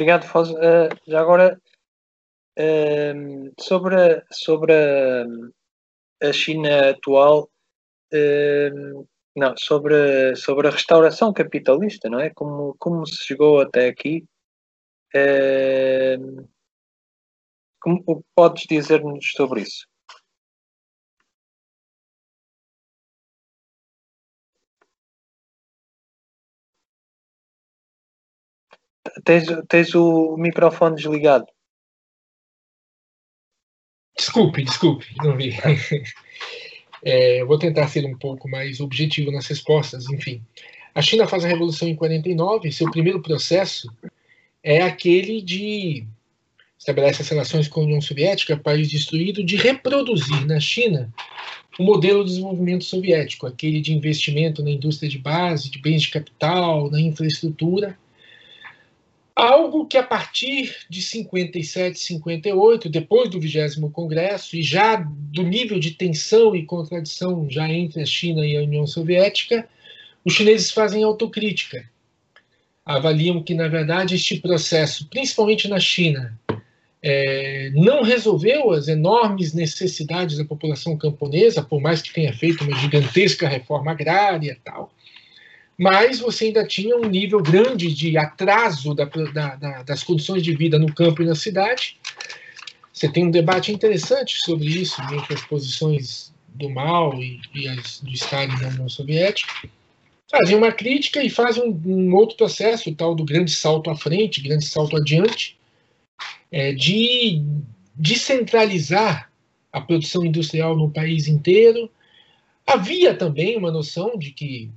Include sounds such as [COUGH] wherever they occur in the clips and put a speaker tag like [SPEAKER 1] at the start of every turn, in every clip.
[SPEAKER 1] obrigado, Foz. Uh, já agora, uh, sobre, a, sobre a, a China atual, uh, não, sobre, sobre a restauração capitalista, não é? Como, como se chegou até aqui. como podes dizer-nos sobre isso? Tens, tens o microfone desligado.
[SPEAKER 2] Desculpe, desculpe, não vi. [LAUGHS] É, vou tentar ser um pouco mais objetivo nas respostas. Enfim, a China faz a revolução em 49. Seu primeiro processo é aquele de estabelece as relações com a União Soviética, país destruído, de reproduzir na China o modelo de desenvolvimento soviético, aquele de investimento na indústria de base, de bens de capital, na infraestrutura Algo que a partir de 57, 58, depois do 20 Congresso, e já do nível de tensão e contradição já entre a China e a União Soviética, os chineses fazem autocrítica. Avaliam que, na verdade, este processo, principalmente na China, é, não resolveu as enormes necessidades da população camponesa, por mais que tenha feito uma gigantesca reforma agrária tal mas você ainda tinha um nível grande de atraso da, da, da, das condições de vida no campo e na cidade. Você tem um debate interessante sobre isso entre as posições do Mao e, e as do Stalin na União Soviética. Fazem uma crítica e fazem um, um, outro processo, o tal do grande salto à frente, grande salto adiante, é, de descentralizar a produção industrial no país inteiro. Havia também uma noção de que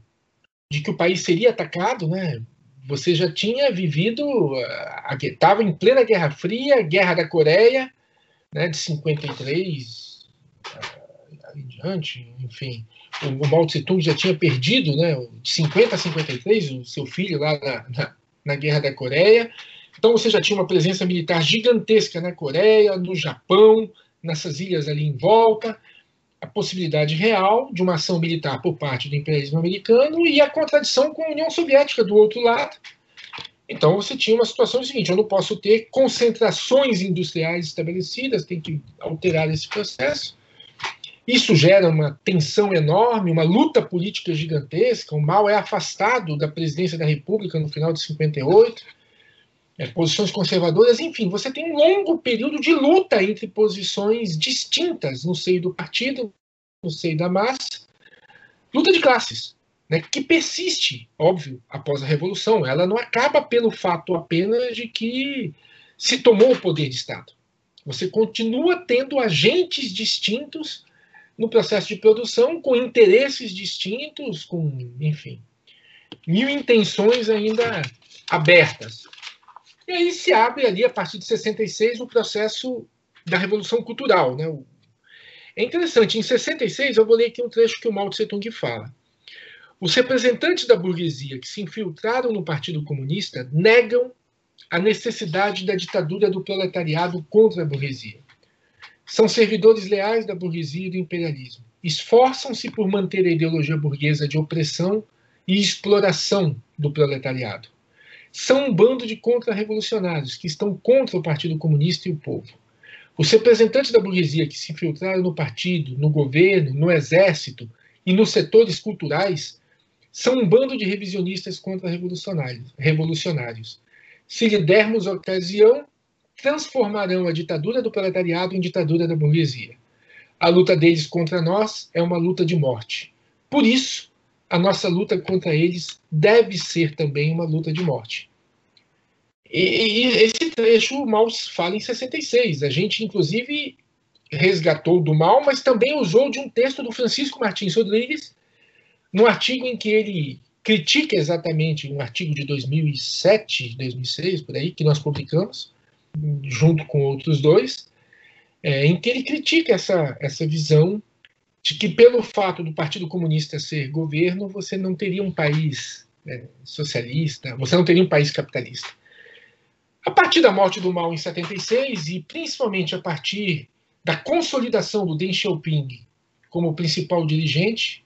[SPEAKER 2] de que o país seria atacado, né? Você já tinha vivido, estava em plena Guerra Fria, Guerra da Coreia, né, de 53 uh, em diante, enfim. O, o Mao Tse Tung já tinha perdido, né, de 50 a 53, o seu filho lá na, na, na Guerra da Coreia. Então você já tinha uma presença militar gigantesca na Coreia, no Japão, nessas ilhas ali em volta a possibilidade real de uma ação militar por parte do imperialismo americano e a contradição com a União Soviética do outro lado. Então você tinha uma situação seguinte: eu não posso ter concentrações industriais estabelecidas, tem que alterar esse processo. Isso gera uma tensão enorme, uma luta política gigantesca. O Mao é afastado da presidência da República no final de 58 é, posições conservadoras, enfim, você tem um longo período de luta entre posições distintas no seio do partido, no seio da massa, luta de classes, né, que persiste, óbvio, após a Revolução. Ela não acaba pelo fato apenas de que se tomou o poder de Estado. Você continua tendo agentes distintos no processo de produção, com interesses distintos, com, enfim, mil intenções ainda abertas. E aí se abre ali, a partir de 66, o processo da Revolução Cultural. Né? É interessante, em 66, eu vou ler aqui um trecho que o Mao Tse Tung fala. Os representantes da burguesia que se infiltraram no Partido Comunista negam a necessidade da ditadura do proletariado contra a burguesia. São servidores leais da burguesia e do imperialismo. Esforçam-se por manter a ideologia burguesa de opressão e exploração do proletariado são um bando de contra-revolucionários que estão contra o Partido Comunista e o povo. Os representantes da burguesia que se infiltraram no partido, no governo, no exército e nos setores culturais são um bando de revisionistas contra-revolucionários. Revolucionários. Se lhe dermos ocasião, transformarão a ditadura do proletariado em ditadura da burguesia. A luta deles contra nós é uma luta de morte. Por isso, a nossa luta contra eles deve ser também uma luta de morte. E, e esse trecho o Mal fala em 66. A gente, inclusive, resgatou do Mal, mas também usou de um texto do Francisco Martins Rodrigues, no artigo em que ele critica exatamente, um artigo de 2007, 2006, por aí, que nós publicamos, junto com outros dois, é, em que ele critica essa, essa visão de que, pelo fato do Partido Comunista ser governo, você não teria um país né, socialista, você não teria um país capitalista. A partir da morte do Mao em 76, e principalmente a partir da consolidação do Deng Xiaoping como principal dirigente,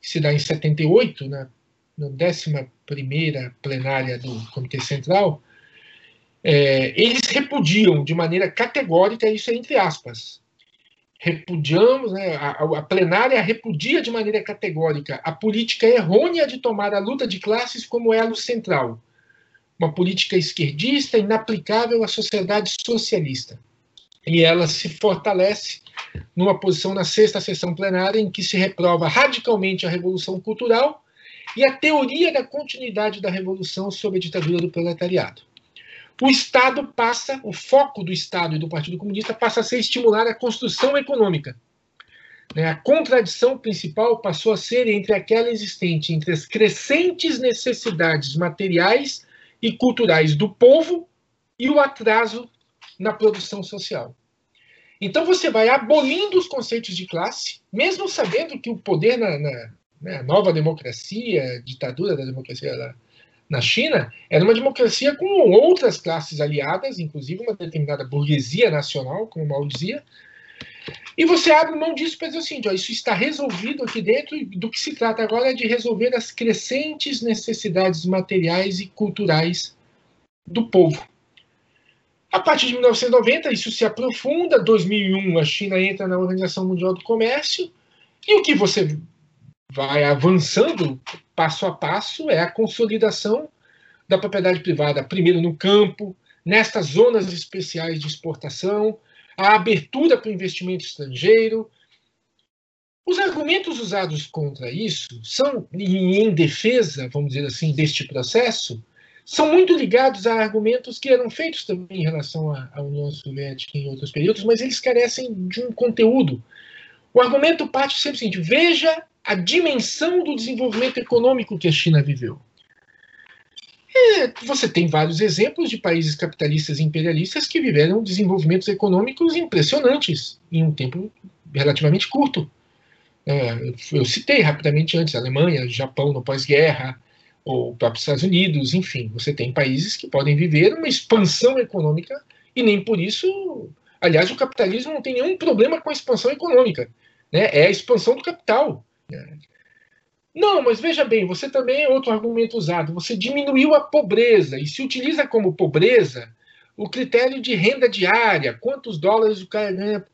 [SPEAKER 2] que se dá em 78, na, na 11 plenária do Comitê Central, é, eles repudiam de maneira categórica, isso é entre aspas, repudiamos, né, a, a, plenária repudia de maneira categórica a política errônea de tomar a luta de classes como elo central, uma política esquerdista inaplicável à sociedade socialista. E ela se fortalece numa posição na sexta sessão plenária em que se reprova radicalmente a revolução cultural e a teoria da continuidade da revolução sob a ditadura do proletariado o Estado passa, o foco do Estado e do Partido Comunista passa a ser estimular a construção econômica. Né? A contradição principal passou a ser entre aquela existente entre as crescentes necessidades materiais e culturais do povo e o atraso na produção social. Então você vai abolindo os conceitos de classe, mesmo sabendo que o poder na, na né, nova democracia, ditadura da democracia na China era uma democracia com outras classes aliadas, inclusive uma determinada burguesia nacional, como Mao dizia. E você abre mão disso para dizer o seguinte: ó, isso está resolvido aqui dentro, do que se trata agora é de resolver as crescentes necessidades materiais e culturais do povo. A partir de 1990, isso se aprofunda. 2001, a China entra na Organização Mundial do Comércio. E o que você vai avançando passo a passo é a consolidação da propriedade privada, primeiro no campo, nestas zonas especiais de exportação, a abertura para o investimento estrangeiro. Os argumentos usados contra isso são, e em defesa, vamos dizer assim, deste processo, são muito ligados a argumentos que eram feitos também em relação à União Soviética em outros períodos, mas eles carecem de um conteúdo. O argumento parte sempre o seguinte: veja a dimensão do desenvolvimento econômico que a China viveu. É, você tem vários exemplos de países capitalistas e imperialistas que viveram desenvolvimentos econômicos impressionantes em um tempo relativamente curto. É, eu citei rapidamente antes Alemanha, Japão no pós-guerra, ou próprios Estados Unidos, enfim, você tem países que podem viver uma expansão econômica e nem por isso, aliás, o capitalismo não tem nenhum problema com a expansão econômica, né? É a expansão do capital. Não, mas veja bem, você também é outro argumento usado. Você diminuiu a pobreza e se utiliza como pobreza o critério de renda diária, quantos dólares o cara ganha.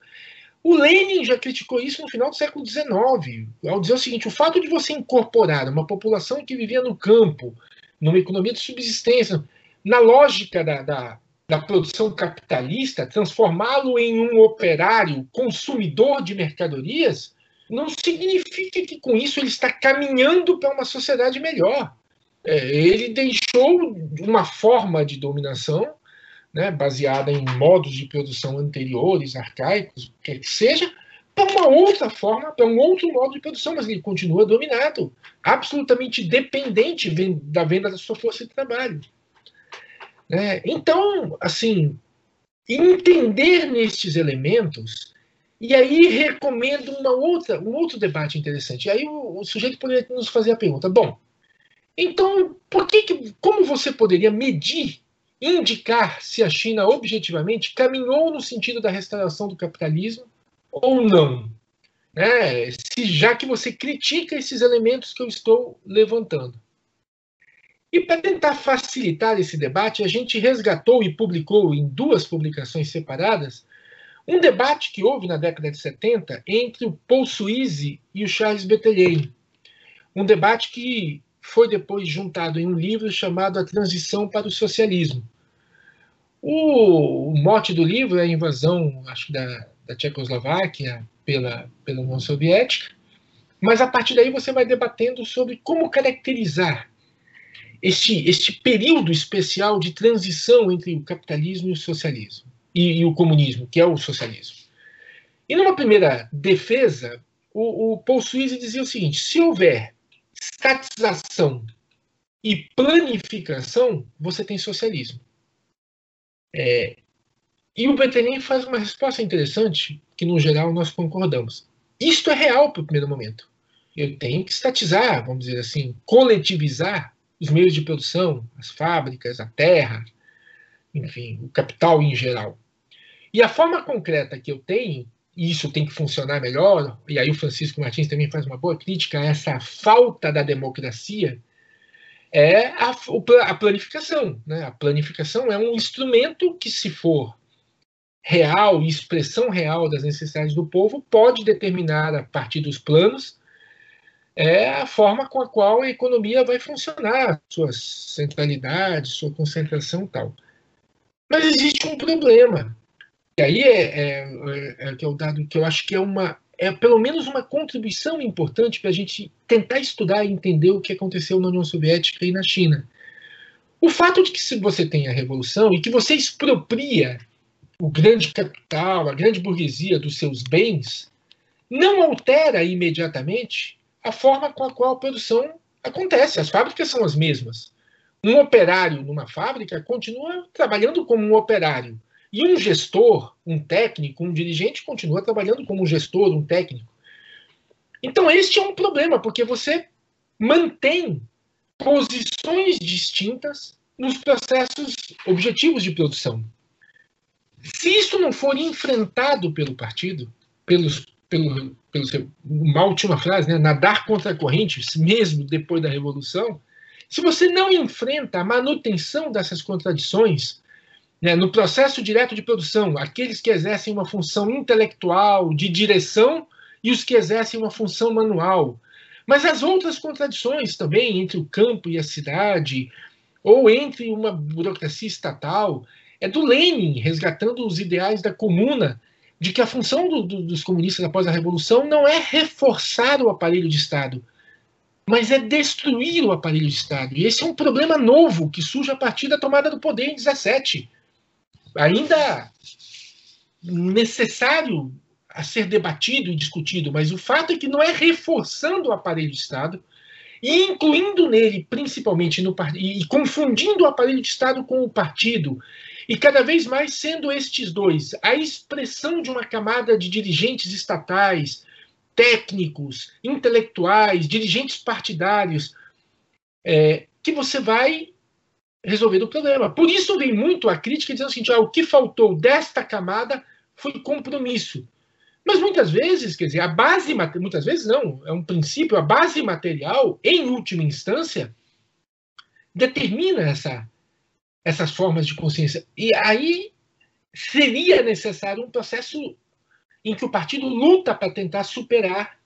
[SPEAKER 2] O Lenin já criticou isso no final do século XIX, ao dizer o seguinte: o fato de você incorporar uma população que vivia no campo, numa economia de subsistência, na lógica da, da, da produção capitalista, transformá-lo em um operário consumidor de mercadorias, não significa que com isso ele está caminhando para uma sociedade melhor. É, ele deixou uma forma de dominação né, baseada em modos de produção anteriores, arcaicos, quer que seja, para uma outra forma, para um outro modo de produção, mas ele continua dominado, absolutamente dependente da venda da sua força de trabalho. É, então, assim, entender nestes elementos e aí recomendo uma outra, um outro debate interessante. E aí o, o sujeito poderia nos fazer a pergunta: bom, então por que, que como você poderia medir, indicar se a China objetivamente caminhou no sentido da restauração do capitalismo ou não? Né? Se, já que você critica esses elementos que eu estou levantando. E para tentar facilitar esse debate, a gente resgatou e publicou em duas publicações separadas um debate que houve na década de 70 entre o Paul Suisse e o Charles Bettelheim. Um debate que foi depois juntado em um livro chamado A Transição para o Socialismo. O, o mote do livro é a invasão, acho da, da Tchecoslováquia pela, pela União Soviética, mas a partir daí você vai debatendo sobre como caracterizar este, este período especial de transição entre o capitalismo e o socialismo e, e, o comunismo, que é o socialismo. E numa primeira defesa, o, o Paul Suisse dizia o seguinte: se houver estatização e planificação, você tem socialismo. É, e o Bettelheim faz uma resposta interessante, que no geral nós concordamos. Isto é real para o primeiro momento. Eu tenho que estatizar, vamos dizer assim, coletivizar os meios de produção, as fábricas, a terra, enfim, o capital em geral. E a forma concreta que eu tenho, e isso tem que funcionar melhor, e aí o Francisco Martins também faz uma boa crítica a essa falta da democracia, é a, a planificação. Né? A planificação é um instrumento que, se for real, expressão real das necessidades do povo, pode determinar, a partir dos planos, é a forma com a qual a economia vai funcionar, sua centralidade, sua concentração e tal. Mas existe um problema. E aí é, é, é, é, que é o dado que eu acho que é uma é pelo menos uma contribuição importante para a gente tentar estudar e entender o que aconteceu na União Soviética e na China. O fato de que se você tem a revolução e que você expropria o grande capital, a grande burguesia dos seus bens, não altera imediatamente a forma com a qual a produção acontece. As fábricas são as mesmas. Um operário numa fábrica continua trabalhando como um operário. E um gestor, um técnico, um dirigente continua trabalhando como um gestor, um técnico. Então, este é um problema, porque você mantém posições distintas nos processos objetivos de produção. Se isso não for enfrentado pelo partido, pelos, pelo, pelo uma última frase, né, nadar contra a corrente, mesmo depois da revolução, se você não enfrenta a manutenção dessas contradições né, no processo direto de produção, aqueles que exercem uma função intelectual, de direção, e os que exercem uma função manual, mas as outras contradições também entre o campo e a cidade, ou entre uma burocracia estatal, é do Lenin, resgatando os ideais da comuna, de que a função do, do, dos comunistas após a Revolução não é reforçar o aparelho de Estado, mas é destruir o aparelho de Estado. E esse é um problema novo que surge a partir da tomada do poder em 17. Ainda necessário a ser debatido e discutido, mas o fato é que não é reforçando o aparelho de Estado e incluindo nele, principalmente no e confundindo o aparelho de Estado com o partido e cada vez mais sendo estes dois a expressão de uma camada de dirigentes estatais, técnicos, intelectuais, dirigentes partidários, é, que você vai resolver o problema. Por isso vem muito a crítica dizendo o seguinte: ah, o que faltou desta camada foi compromisso. Mas muitas vezes, quer dizer, a base, muitas vezes não, é um princípio, a base material, em última instância, determina essa, essas formas de consciência. E aí seria necessário um processo em que o partido luta para tentar superar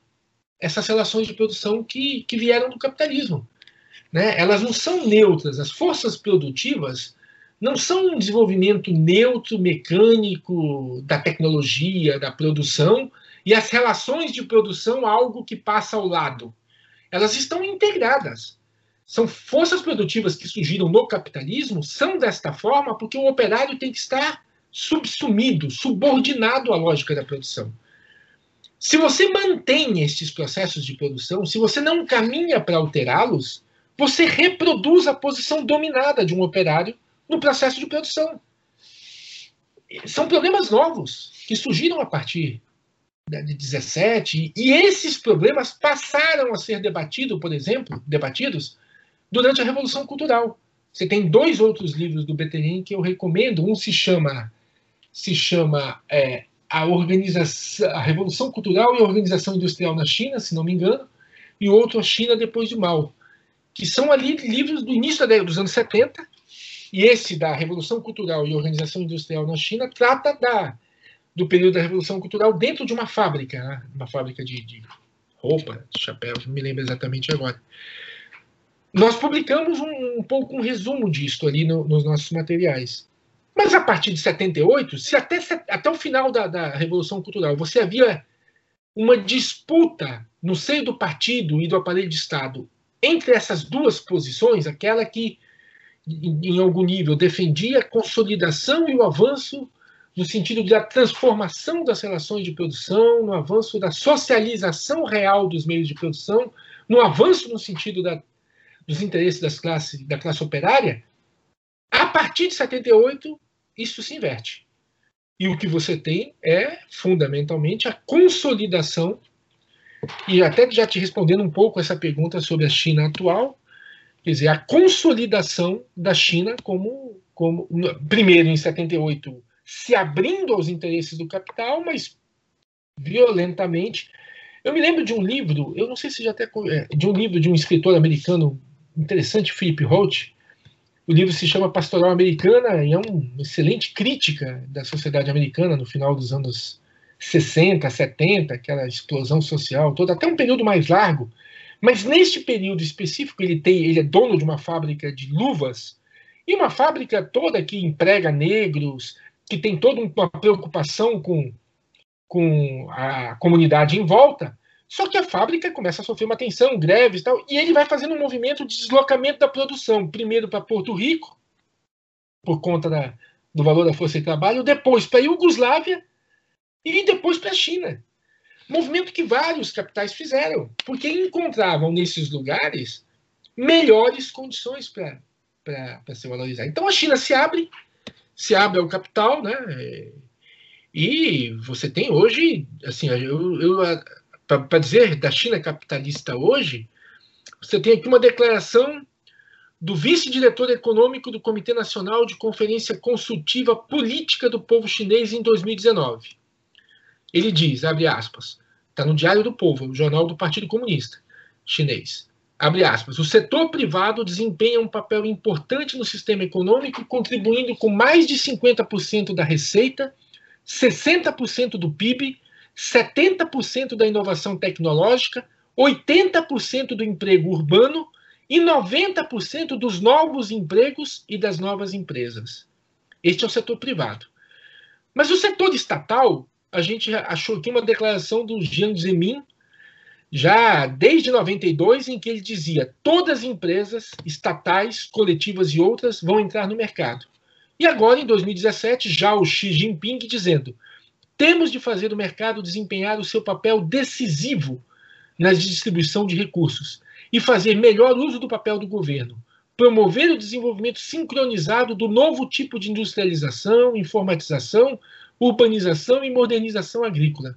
[SPEAKER 2] essas relações de produção que, que vieram do capitalismo. Né? Elas não são neutras. As forças produtivas não são um desenvolvimento neutro, mecânico da tecnologia, da produção, e as relações de produção algo que passa ao lado. Elas estão integradas são forças produtivas que surgiram no capitalismo, são desta forma porque o operário tem que estar subsumido, subordinado à lógica da produção. Se você mantém estes processos de produção, se você não caminha para alterá-los, você reproduz a posição dominada de um operário no processo de produção. São problemas novos que surgiram a partir de 17 e esses problemas passaram a ser debatidos, por exemplo, debatidos durante a Revolução Cultural. Você tem dois outros livros do Beterin que eu recomendo. Um se chama se chama é, a organização, a Revolução Cultural e a Organização Industrial na China, se não me engano, e o outro a China depois de Mao, que são ali livros do início dos anos 70. E esse da Revolução Cultural e Organização Industrial na China trata da do período da Revolução Cultural dentro de uma fábrica, né? uma fábrica de, de roupa, de chapéus, não me lembro exatamente agora. Nós publicamos um, um pouco um resumo disto ali no, nos nossos materiais. Mas a partir de 78, se até, até o final da, da Revolução Cultural você havia uma disputa no seio do partido e do aparelho de Estado entre essas duas posições, aquela que, em, algum nível, defendia a consolidação e o avanço no sentido da transformação das relações de produção, no avanço da socialização real dos meios de produção, no avanço no sentido da dos interesses das classes, da classe operária, a partir de 78 isso se inverte. E o que você tem é, fundamentalmente, a consolidação, e até já te respondendo um pouco essa pergunta sobre a China atual, quer dizer, a consolidação da China como, como primeiro em 78, se abrindo aos interesses do capital, mas violentamente. Eu me lembro de um livro, eu não sei se já até é, de um livro de um escritor americano interessante, Philip Holt. O livro se chama Pastoral Americana e é uma excelente crítica da sociedade americana no final dos anos 60, 70, aquela explosão social toda, até um período mais largo. Mas neste período específico, ele tem, ele é dono de uma fábrica de luvas e uma fábrica toda que emprega negros, que tem toda uma preocupação com, com a comunidade em volta. Só que a fábrica começa a sofrer uma tensão, greves e tal, e ele vai fazendo um movimento de deslocamento da produção, primeiro para Porto Rico, por conta da, do valor da força de trabalho, depois para a Iugoslávia e depois para a China. Movimento que vários capitais fizeram, porque encontravam nesses lugares melhores condições para se valorizar. Então a China se abre, se abre ao capital, né? E você tem hoje, assim, eu, eu para dizer da China capitalista hoje, você tem aqui uma declaração do vice-diretor econômico do Comitê Nacional de Conferência Consultiva Política do Povo Chinês em 2019. Ele diz, abre aspas, está no Diário do Povo, o jornal do Partido Comunista Chinês. Abre aspas, o setor privado desempenha um papel importante no sistema econômico, contribuindo com mais de 50% da receita, 60% do PIB 70% da inovação tecnológica, 80% do emprego urbano e 90% dos novos empregos e das novas empresas. Este é o setor privado. Mas o setor estatal, a gente achou aqui uma declaração do Jiang Zemin, já desde 92, em que ele dizia: todas as empresas estatais, coletivas e outras vão entrar no mercado. E agora, em 2017, já o Xi Jinping dizendo: temos de fazer o mercado desempenhar o seu papel decisivo na distribuição de recursos e fazer melhor uso do papel do governo, promover o desenvolvimento sincronizado do novo tipo de industrialização, informatização, urbanização e modernização agrícola.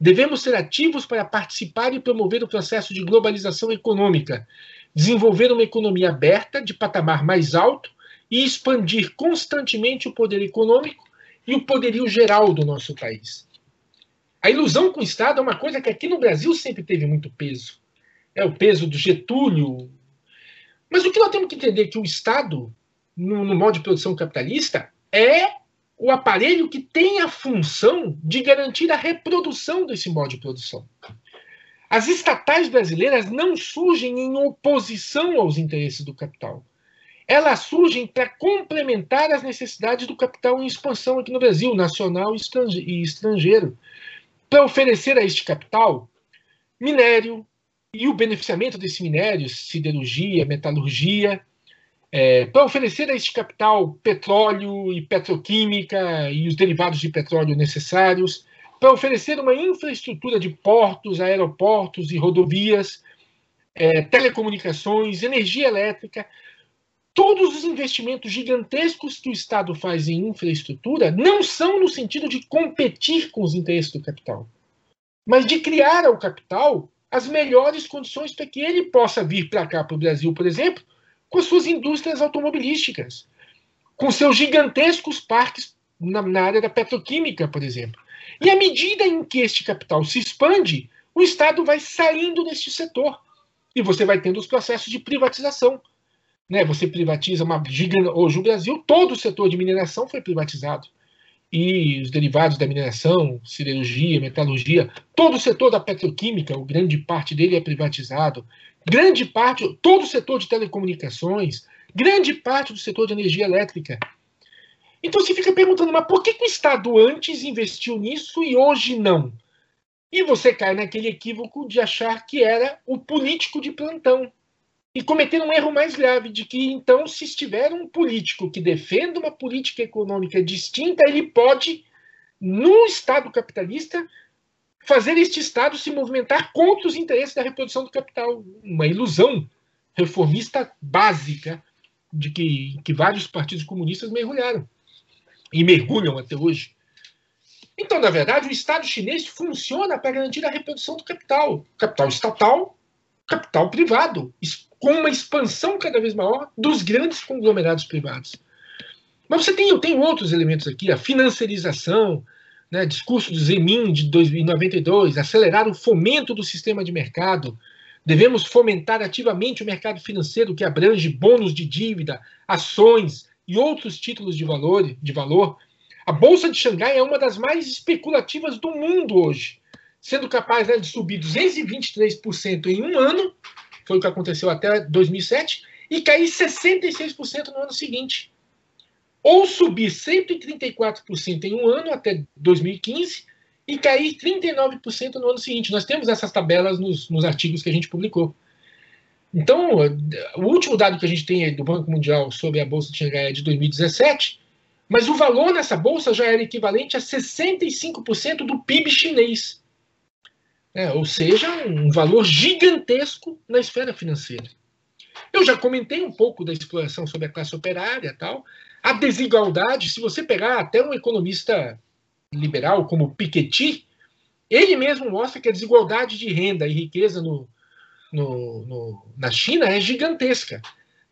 [SPEAKER 2] Devemos ser ativos para participar e promover o processo de globalização econômica, desenvolver uma economia aberta, de patamar mais alto e expandir constantemente o poder econômico e o poderio geral do nosso país. A ilusão com o Estado é uma coisa que aqui no Brasil sempre teve muito peso. É o peso do Getúlio. Mas o que nós temos que entender é que o Estado, no, no modo de produção capitalista, é o aparelho que tem a função de garantir a reprodução desse modo de produção. As estatais brasileiras não surgem em oposição aos interesses do capital elas surgem para complementar as necessidades do capital em expansão aqui no Brasil, nacional e estrangeiro, para oferecer a este capital minério e o beneficiamento desse minério, siderurgia, metalurgia, é, para oferecer a este capital petróleo e petroquímica e os derivados de petróleo necessários, para oferecer uma infraestrutura de portos, aeroportos e rodovias, é, telecomunicações, energia elétrica, todos os investimentos gigantescos que o Estado faz em infraestrutura não são no sentido de competir com os interesses do capital, mas de criar ao capital as melhores condições para que ele possa vir para cá, para o Brasil, por exemplo, com suas indústrias automobilísticas, com seus gigantescos parques na, na área da petroquímica, por exemplo. E à medida em que este capital se expande, o Estado vai saindo deste setor. E você vai tendo os processos de privatização né, você privatiza uma gigante. Hoje, o Brasil, todo o setor de mineração foi privatizado. E os derivados da mineração, siderurgia, metalurgia, todo o setor da petroquímica, grande parte dele é privatizado. Grande parte, todo o setor de telecomunicações, grande parte do setor de energia elétrica. Então você fica perguntando, mas por que, que o Estado antes investiu nisso e hoje não? E você cai naquele equívoco de achar que era o político de plantão e cometer um erro mais grave de que então se estiver um político que defenda uma política econômica distinta, ele pode no Estado capitalista fazer este Estado se movimentar contra os interesses da reprodução do capital, uma ilusão reformista básica de que, que vários partidos comunistas mergulharam e mergulham até hoje. Então, na verdade, o Estado chinês funciona para garantir a reprodução do capital, capital estatal, capital privado, com uma expansão cada vez maior dos grandes conglomerados privados. Mas você tem, eu tenho outros elementos aqui, a financiarização, né, discurso do Zemin de 1992, acelerar o fomento do sistema de mercado, Devemos fomentar ativamente o mercado financeiro que abrange bônus de dívida, ações e outros títulos de valor, de valor. A Bolsa de Xangai é uma das mais especulativas do mundo hoje, sendo capaz né, de subir 223% em um ano, foi o que aconteceu até 2007, e cair 66% no ano seguinte. Ou subir 134% em um ano até 2015 e cair 39% no ano seguinte. Nós temos essas tabelas nos, nos artigos que a gente publicou. Então, o último dado que a gente tem do Banco Mundial sobre a Bolsa de Xangai é de 2017, mas o valor nessa bolsa já era equivalente a 65% do PIB chinês. É, ou seja, um valor gigantesco na esfera financeira. Eu já comentei um pouco da exploração sobre a classe operária tal. A desigualdade, se você pegar até um economista liberal como Piketty, ele mesmo mostra que a desigualdade de renda e riqueza no, no, no, na China é gigantesca.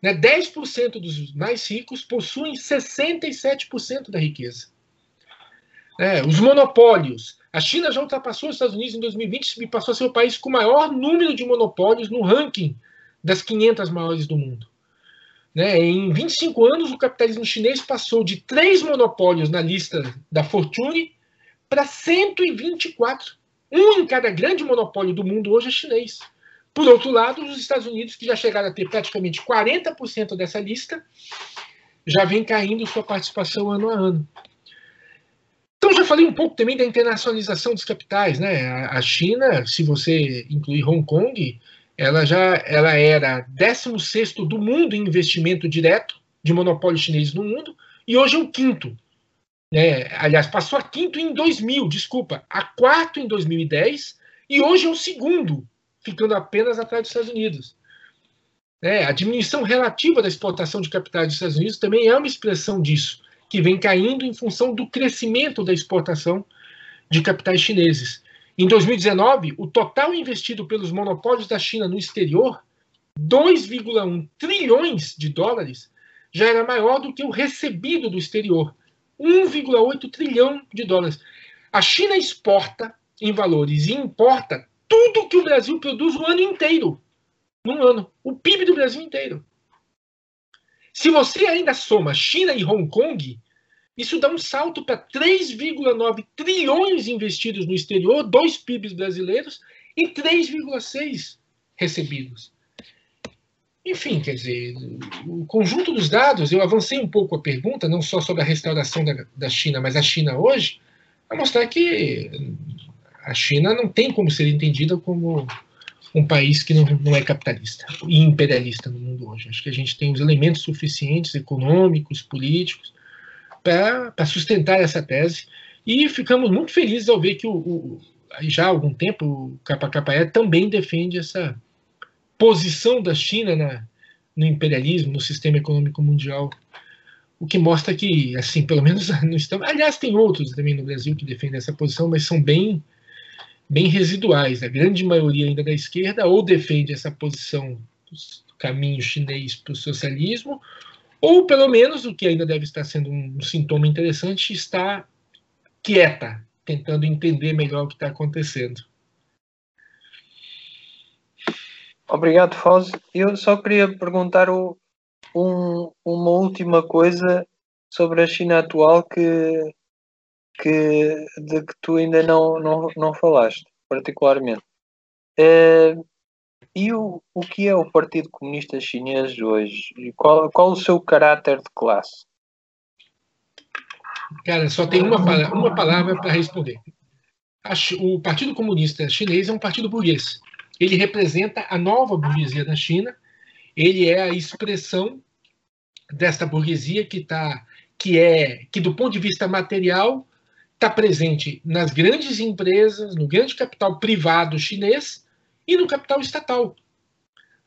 [SPEAKER 2] Né? 10% dos mais ricos possuem 67% da riqueza. É, os monopólios. A China já ultrapassou os Estados Unidos em 2020 e passou a ser o país com o maior número de monopólios no ranking das 500 maiores do mundo. Né? Em 25 anos, o capitalismo chinês passou de três monopólios na lista da Fortune para 124. Um em cada grande monopólio do mundo hoje é chinês. Por outro lado, os Estados Unidos, que já chegaram a ter praticamente 40% dessa lista, já vem caindo sua participação ano a ano. Então, já falei um pouco também da internacionalização dos capitais. Né? A China, se você incluir Hong Kong, ela já ela era 16 do mundo em investimento direto de monopólio chinês no mundo e hoje é o quinto. É, aliás, passou a quinto em 2000, desculpa, a quarto em 2010 e hoje é o segundo, ficando apenas atrás dos Estados Unidos. É, a diminuição relativa da exportação de capitais dos Estados Unidos também é uma expressão disso, que vem caindo em função do crescimento da exportação de capitais chineses. Em 2019, o total investido pelos monopólios da China no exterior, 2,1 trilhões de dólares, já era maior do que o recebido do exterior, 1,8 trilhão de dólares. A China exporta em valores e importa tudo que o Brasil produz o ano inteiro. Num ano. O PIB do Brasil inteiro. Se você ainda soma China e Hong Kong, isso dá um salto para 3,9 trilhões investidos no exterior, dois PIBs brasileiros, e 3,6 recebidos. Enfim, quer dizer, o conjunto dos dados, eu avancei um pouco a pergunta, não só sobre a restauração da, da China, mas a China hoje, para mostrar que a China não tem como ser entendida como um país que não, não é capitalista e imperialista no mundo hoje. Acho que a gente tem os elementos suficientes, econômicos, políticos, para sustentar essa tese. E ficamos muito felizes ao ver que o, o já há algum tempo o KKE também defende essa posição da China na, no imperialismo, no sistema econômico mundial, o que mostra que, assim, pelo menos [LAUGHS] no estamos. Aliás, tem outros também no Brasil que defendem essa posição, mas são bem, bem residuais. A grande maioria ainda da esquerda ou defende essa posição do caminho chinês para o socialismo, ou, pelo menos, o que ainda deve estar sendo um sintoma interessante, está quieta, tentando entender melhor o que está acontecendo.
[SPEAKER 1] Obrigado, Foz. Eu só queria perguntar um, uma última coisa sobre a China atual que, que, de que tu ainda não, não, não falaste, particularmente. É, e o, o que é o Partido Comunista Chinês hoje? Qual, qual o seu caráter de classe?
[SPEAKER 2] Cara, só tem uma, uma palavra para responder. O Partido Comunista Chinês é um partido burguês. Ele representa a nova burguesia da China. Ele é a expressão desta burguesia que está, que é, que do ponto de vista material está presente nas grandes empresas, no grande capital privado chinês e no capital estatal,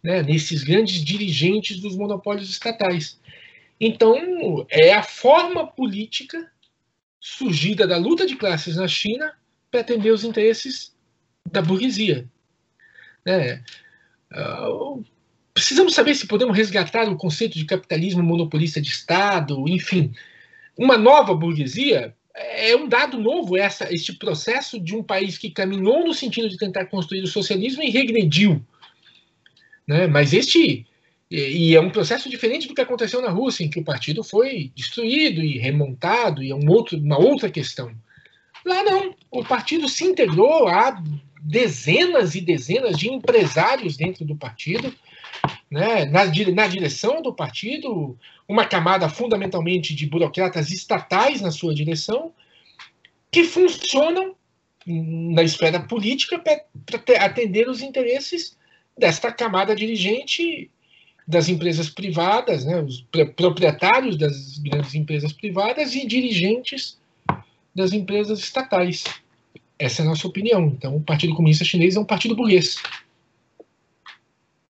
[SPEAKER 2] né, nesses grandes dirigentes dos monopólios estatais. Então, é a forma política surgida da luta de classes na China para atender os interesses da burguesia. Né? Uh, precisamos saber se podemos resgatar o conceito de capitalismo monopolista de Estado, enfim. Uma nova burguesia é um dado novo essa, este processo de um país que caminhou no sentido de tentar construir o socialismo e regrediu. Né? Mas este. E é um processo diferente do que aconteceu na Rússia, em que o partido foi destruído e remontado, e é um outro, uma outra questão. Lá não. O partido se integrou, há dezenas e dezenas de empresários dentro do partido, né, na, na direção do partido, uma camada fundamentalmente de burocratas estatais na sua direção, que funcionam na esfera política para atender os interesses desta camada dirigente das empresas privadas, né, os proprietários das grandes empresas privadas e dirigentes das empresas estatais. Essa é a nossa opinião. Então, o Partido Comunista Chinês é um partido burguês.